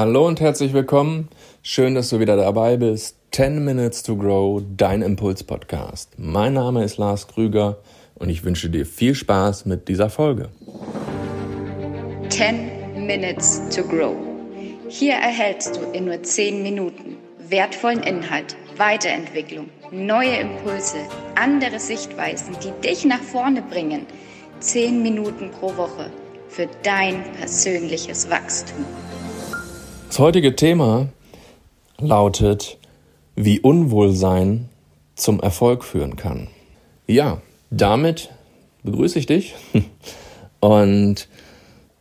Hallo und herzlich willkommen. Schön, dass du wieder dabei bist. 10 Minutes to Grow, dein Impuls-Podcast. Mein Name ist Lars Krüger und ich wünsche dir viel Spaß mit dieser Folge. 10 Minutes to Grow. Hier erhältst du in nur 10 Minuten wertvollen Inhalt, Weiterentwicklung, neue Impulse, andere Sichtweisen, die dich nach vorne bringen. 10 Minuten pro Woche für dein persönliches Wachstum. Das heutige Thema lautet, wie Unwohlsein zum Erfolg führen kann. Ja, damit begrüße ich dich und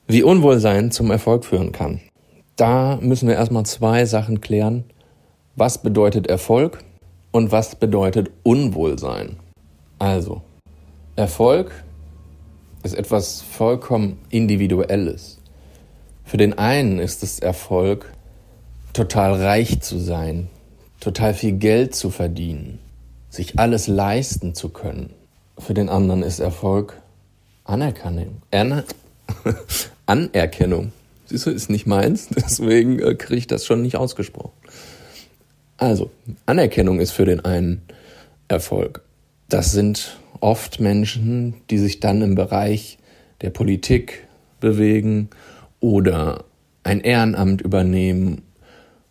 wie Unwohlsein zum Erfolg führen kann. Da müssen wir erstmal zwei Sachen klären. Was bedeutet Erfolg und was bedeutet Unwohlsein? Also, Erfolg ist etwas vollkommen Individuelles. Für den einen ist es Erfolg, total reich zu sein, total viel Geld zu verdienen, sich alles leisten zu können. Für den anderen ist Erfolg Anerkennung. Aner Anerkennung. Siehst du, ist nicht meins, deswegen äh, kriege ich das schon nicht ausgesprochen. Also, Anerkennung ist für den einen Erfolg. Das sind oft Menschen, die sich dann im Bereich der Politik bewegen oder ein Ehrenamt übernehmen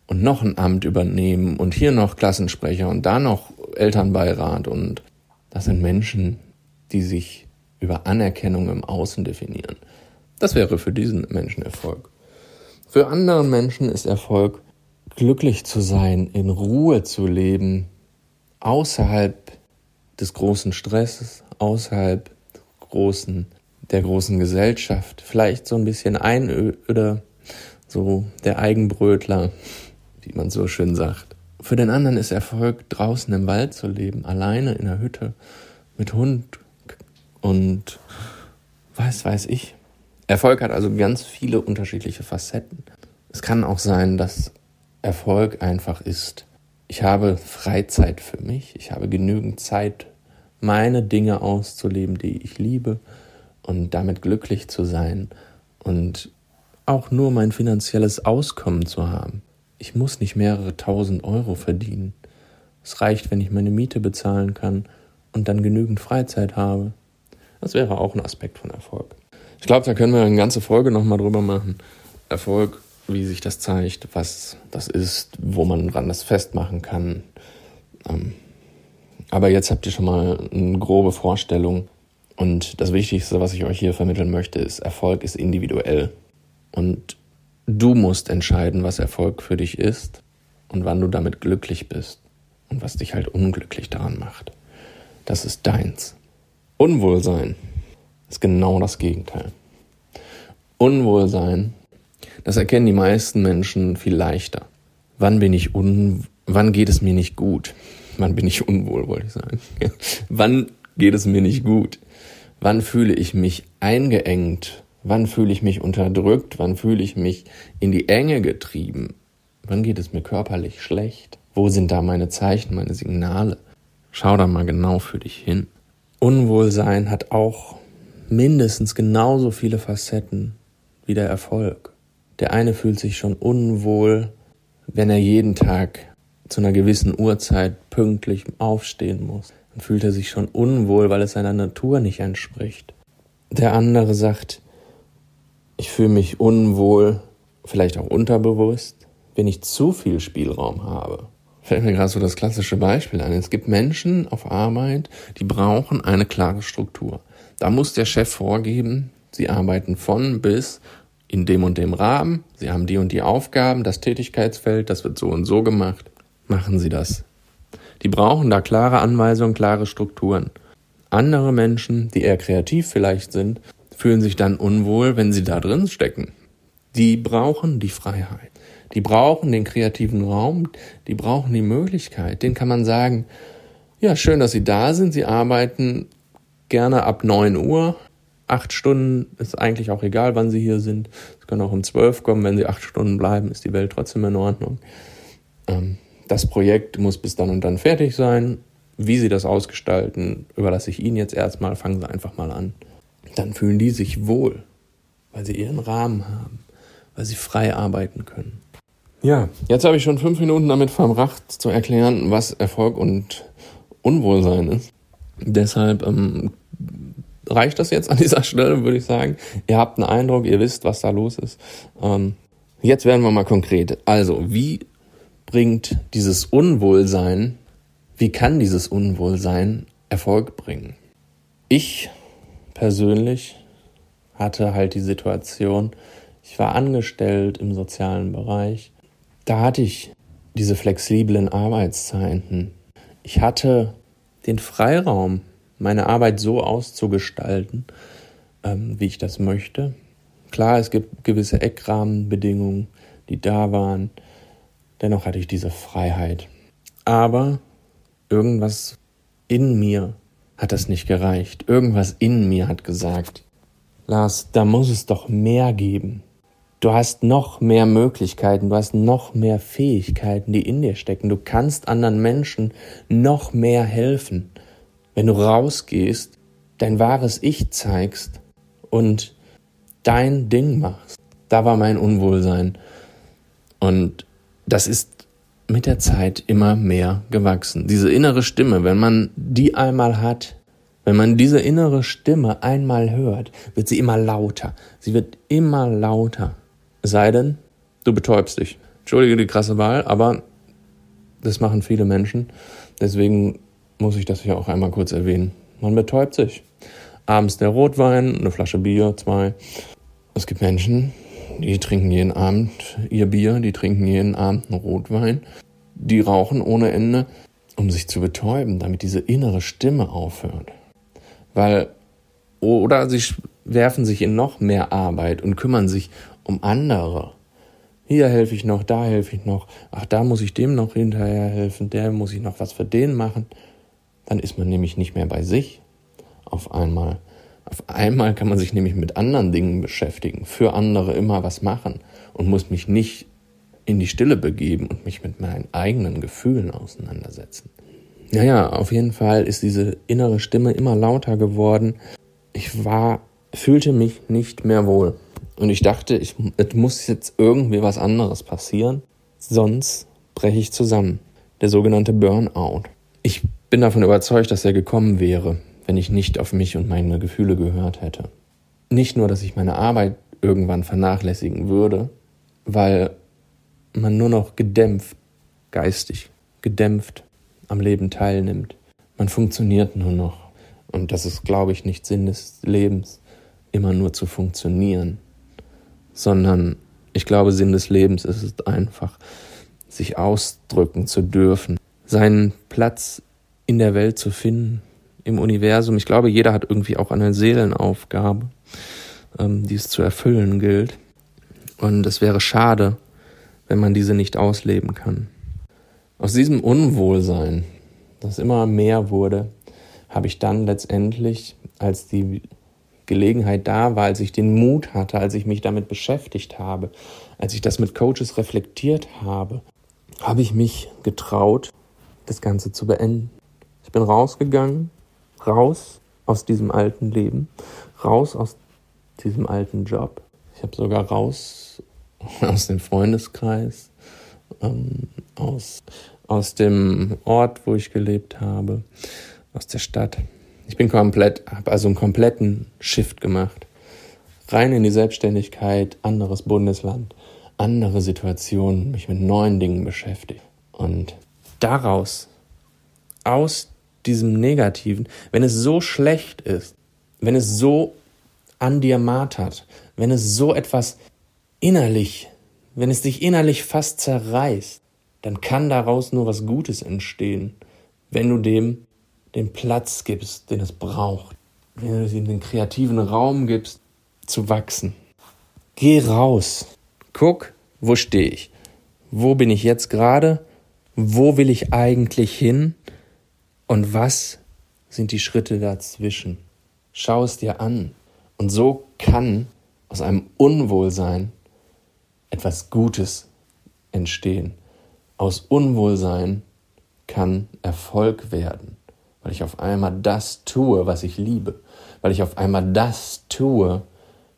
und noch ein Amt übernehmen und hier noch Klassensprecher und da noch Elternbeirat und das sind Menschen, die sich über Anerkennung im Außen definieren. Das wäre für diesen Menschen Erfolg. Für andere Menschen ist Erfolg, glücklich zu sein, in Ruhe zu leben, außerhalb des großen Stresses, außerhalb großen der großen Gesellschaft. Vielleicht so ein bisschen Einöder, so der Eigenbrötler, wie man so schön sagt. Für den anderen ist Erfolg, draußen im Wald zu leben, alleine in der Hütte, mit Hund und weiß, weiß ich. Erfolg hat also ganz viele unterschiedliche Facetten. Es kann auch sein, dass Erfolg einfach ist, ich habe Freizeit für mich, ich habe genügend Zeit, meine Dinge auszuleben, die ich liebe und damit glücklich zu sein und auch nur mein finanzielles Auskommen zu haben. Ich muss nicht mehrere tausend Euro verdienen. Es reicht, wenn ich meine Miete bezahlen kann und dann genügend Freizeit habe. Das wäre auch ein Aspekt von Erfolg. Ich glaube, da können wir eine ganze Folge nochmal drüber machen. Erfolg, wie sich das zeigt, was das ist, wo man dran das festmachen kann. Ähm, aber jetzt habt ihr schon mal eine grobe Vorstellung, und das Wichtigste, was ich euch hier vermitteln möchte, ist, Erfolg ist individuell. Und du musst entscheiden, was Erfolg für dich ist und wann du damit glücklich bist und was dich halt unglücklich daran macht. Das ist deins. Unwohlsein ist genau das Gegenteil. Unwohlsein, das erkennen die meisten Menschen viel leichter. Wann bin ich un, wann geht es mir nicht gut? Wann bin ich unwohl, wollte ich sagen. wann geht es mir nicht gut? Wann fühle ich mich eingeengt? Wann fühle ich mich unterdrückt? Wann fühle ich mich in die Enge getrieben? Wann geht es mir körperlich schlecht? Wo sind da meine Zeichen, meine Signale? Schau da mal genau für dich hin. Unwohlsein hat auch mindestens genauso viele Facetten wie der Erfolg. Der eine fühlt sich schon unwohl, wenn er jeden Tag zu einer gewissen Uhrzeit pünktlich aufstehen muss dann fühlt er sich schon unwohl, weil es seiner Natur nicht entspricht. Der andere sagt, ich fühle mich unwohl, vielleicht auch unterbewusst, wenn ich zu viel Spielraum habe. Fällt mir gerade so das klassische Beispiel an. Es gibt Menschen auf Arbeit, die brauchen eine klare Struktur. Da muss der Chef vorgeben, sie arbeiten von bis in dem und dem Rahmen, sie haben die und die Aufgaben, das Tätigkeitsfeld, das wird so und so gemacht. Machen Sie das. Die brauchen da klare Anweisungen, klare Strukturen. Andere Menschen, die eher kreativ vielleicht sind, fühlen sich dann unwohl, wenn sie da drin stecken. Die brauchen die Freiheit. Die brauchen den kreativen Raum. Die brauchen die Möglichkeit. Den kann man sagen, ja, schön, dass Sie da sind. Sie arbeiten gerne ab neun Uhr. Acht Stunden ist eigentlich auch egal, wann Sie hier sind. Sie können auch um zwölf kommen. Wenn Sie acht Stunden bleiben, ist die Welt trotzdem in Ordnung. Ähm, das Projekt muss bis dann und dann fertig sein. Wie Sie das ausgestalten, überlasse ich Ihnen jetzt erstmal. Fangen Sie einfach mal an. Dann fühlen die sich wohl, weil sie ihren Rahmen haben, weil sie frei arbeiten können. Ja, jetzt habe ich schon fünf Minuten damit verbracht zu erklären, was Erfolg und Unwohlsein ist. Deshalb ähm, reicht das jetzt an dieser Stelle, würde ich sagen. Ihr habt einen Eindruck, ihr wisst, was da los ist. Ähm, jetzt werden wir mal konkret. Also, wie bringt dieses Unwohlsein, wie kann dieses Unwohlsein Erfolg bringen? Ich persönlich hatte halt die Situation, ich war angestellt im sozialen Bereich da hatte ich diese flexiblen Arbeitszeiten. Ich hatte den Freiraum, meine Arbeit so auszugestalten, ähm, wie ich das möchte. Klar, es gibt gewisse Eckrahmenbedingungen, die da waren. Dennoch hatte ich diese Freiheit. Aber irgendwas in mir hat das nicht gereicht. Irgendwas in mir hat gesagt, Lars, da muss es doch mehr geben. Du hast noch mehr Möglichkeiten, du hast noch mehr Fähigkeiten, die in dir stecken. Du kannst anderen Menschen noch mehr helfen, wenn du rausgehst, dein wahres Ich zeigst und dein Ding machst. Da war mein Unwohlsein. Und das ist mit der Zeit immer mehr gewachsen. Diese innere Stimme, wenn man die einmal hat, wenn man diese innere Stimme einmal hört, wird sie immer lauter. Sie wird immer lauter. Sei denn, du betäubst dich. Entschuldige die krasse Wahl, aber das machen viele Menschen. Deswegen muss ich das hier auch einmal kurz erwähnen. Man betäubt sich. Abends der Rotwein, eine Flasche Bier, zwei. Es gibt Menschen, die trinken jeden Abend ihr Bier, die trinken jeden Abend einen Rotwein, die rauchen ohne Ende, um sich zu betäuben, damit diese innere Stimme aufhört. Weil, oder sie werfen sich in noch mehr Arbeit und kümmern sich um andere. Hier helfe ich noch, da helfe ich noch, ach, da muss ich dem noch hinterher helfen, der muss ich noch was für den machen. Dann ist man nämlich nicht mehr bei sich auf einmal. Auf einmal kann man sich nämlich mit anderen Dingen beschäftigen, für andere immer was machen und muss mich nicht in die Stille begeben und mich mit meinen eigenen Gefühlen auseinandersetzen. Naja, auf jeden Fall ist diese innere Stimme immer lauter geworden. Ich war, fühlte mich nicht mehr wohl. Und ich dachte, ich, es muss jetzt irgendwie was anderes passieren, sonst breche ich zusammen. Der sogenannte Burnout. Ich bin davon überzeugt, dass er gekommen wäre, wenn ich nicht auf mich und meine Gefühle gehört hätte. Nicht nur, dass ich meine Arbeit irgendwann vernachlässigen würde, weil man nur noch gedämpft, geistig gedämpft am Leben teilnimmt. Man funktioniert nur noch. Und das ist, glaube ich, nicht Sinn des Lebens, immer nur zu funktionieren sondern ich glaube, Sinn des Lebens ist es einfach, sich ausdrücken zu dürfen, seinen Platz in der Welt zu finden, im Universum. Ich glaube, jeder hat irgendwie auch eine Seelenaufgabe, ähm, die es zu erfüllen gilt. Und es wäre schade, wenn man diese nicht ausleben kann. Aus diesem Unwohlsein, das immer mehr wurde, habe ich dann letztendlich, als die Gelegenheit da war, als ich den Mut hatte, als ich mich damit beschäftigt habe, als ich das mit Coaches reflektiert habe, habe ich mich getraut, das Ganze zu beenden. Ich bin rausgegangen, raus aus diesem alten Leben, raus aus diesem alten Job. Ich habe sogar raus aus dem Freundeskreis, ähm, aus, aus dem Ort, wo ich gelebt habe, aus der Stadt. Ich bin komplett, habe also einen kompletten Shift gemacht. Rein in die Selbstständigkeit, anderes Bundesland, andere Situationen, mich mit neuen Dingen beschäftigt. Und daraus, aus diesem Negativen, wenn es so schlecht ist, wenn es so an dir martert, wenn es so etwas innerlich, wenn es dich innerlich fast zerreißt, dann kann daraus nur was Gutes entstehen, wenn du dem den Platz gibst, den es braucht, wenn du ihm den kreativen Raum gibst, zu wachsen. Geh raus. Guck, wo stehe ich? Wo bin ich jetzt gerade? Wo will ich eigentlich hin? Und was sind die Schritte dazwischen? Schau es dir an. Und so kann aus einem Unwohlsein etwas Gutes entstehen. Aus Unwohlsein kann Erfolg werden weil ich auf einmal das tue, was ich liebe, weil ich auf einmal das tue,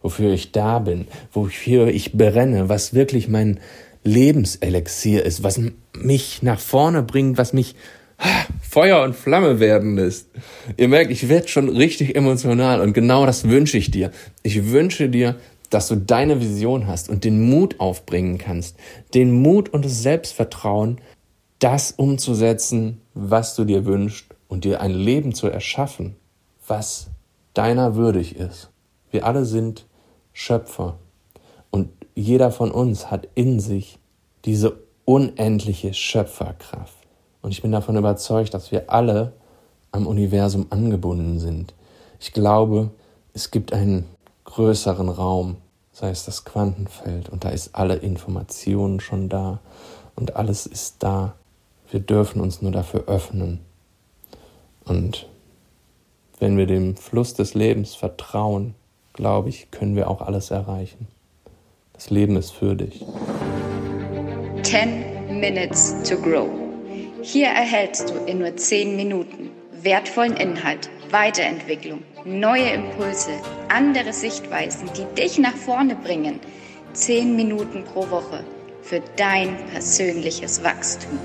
wofür ich da bin, wofür ich brenne, was wirklich mein, Lebenselixier ist, was mich nach vorne bringt, was mich Feuer und Flamme werden lässt. Ihr merkt, ich werde schon richtig emotional und genau das wünsche ich dir. Ich wünsche dir, dass du deine Vision hast und den Mut aufbringen kannst, den Mut und das Selbstvertrauen, das umzusetzen, was du dir wünschst und dir ein Leben zu erschaffen, was deiner würdig ist. Wir alle sind Schöpfer und jeder von uns hat in sich diese unendliche Schöpferkraft. Und ich bin davon überzeugt, dass wir alle am Universum angebunden sind. Ich glaube, es gibt einen größeren Raum, sei es das Quantenfeld, und da ist alle Informationen schon da und alles ist da. Wir dürfen uns nur dafür öffnen. Und wenn wir dem Fluss des Lebens vertrauen, glaube ich, können wir auch alles erreichen. Das Leben ist für dich. 10 Minutes to Grow. Hier erhältst du in nur 10 Minuten wertvollen Inhalt, Weiterentwicklung, neue Impulse, andere Sichtweisen, die dich nach vorne bringen. 10 Minuten pro Woche für dein persönliches Wachstum.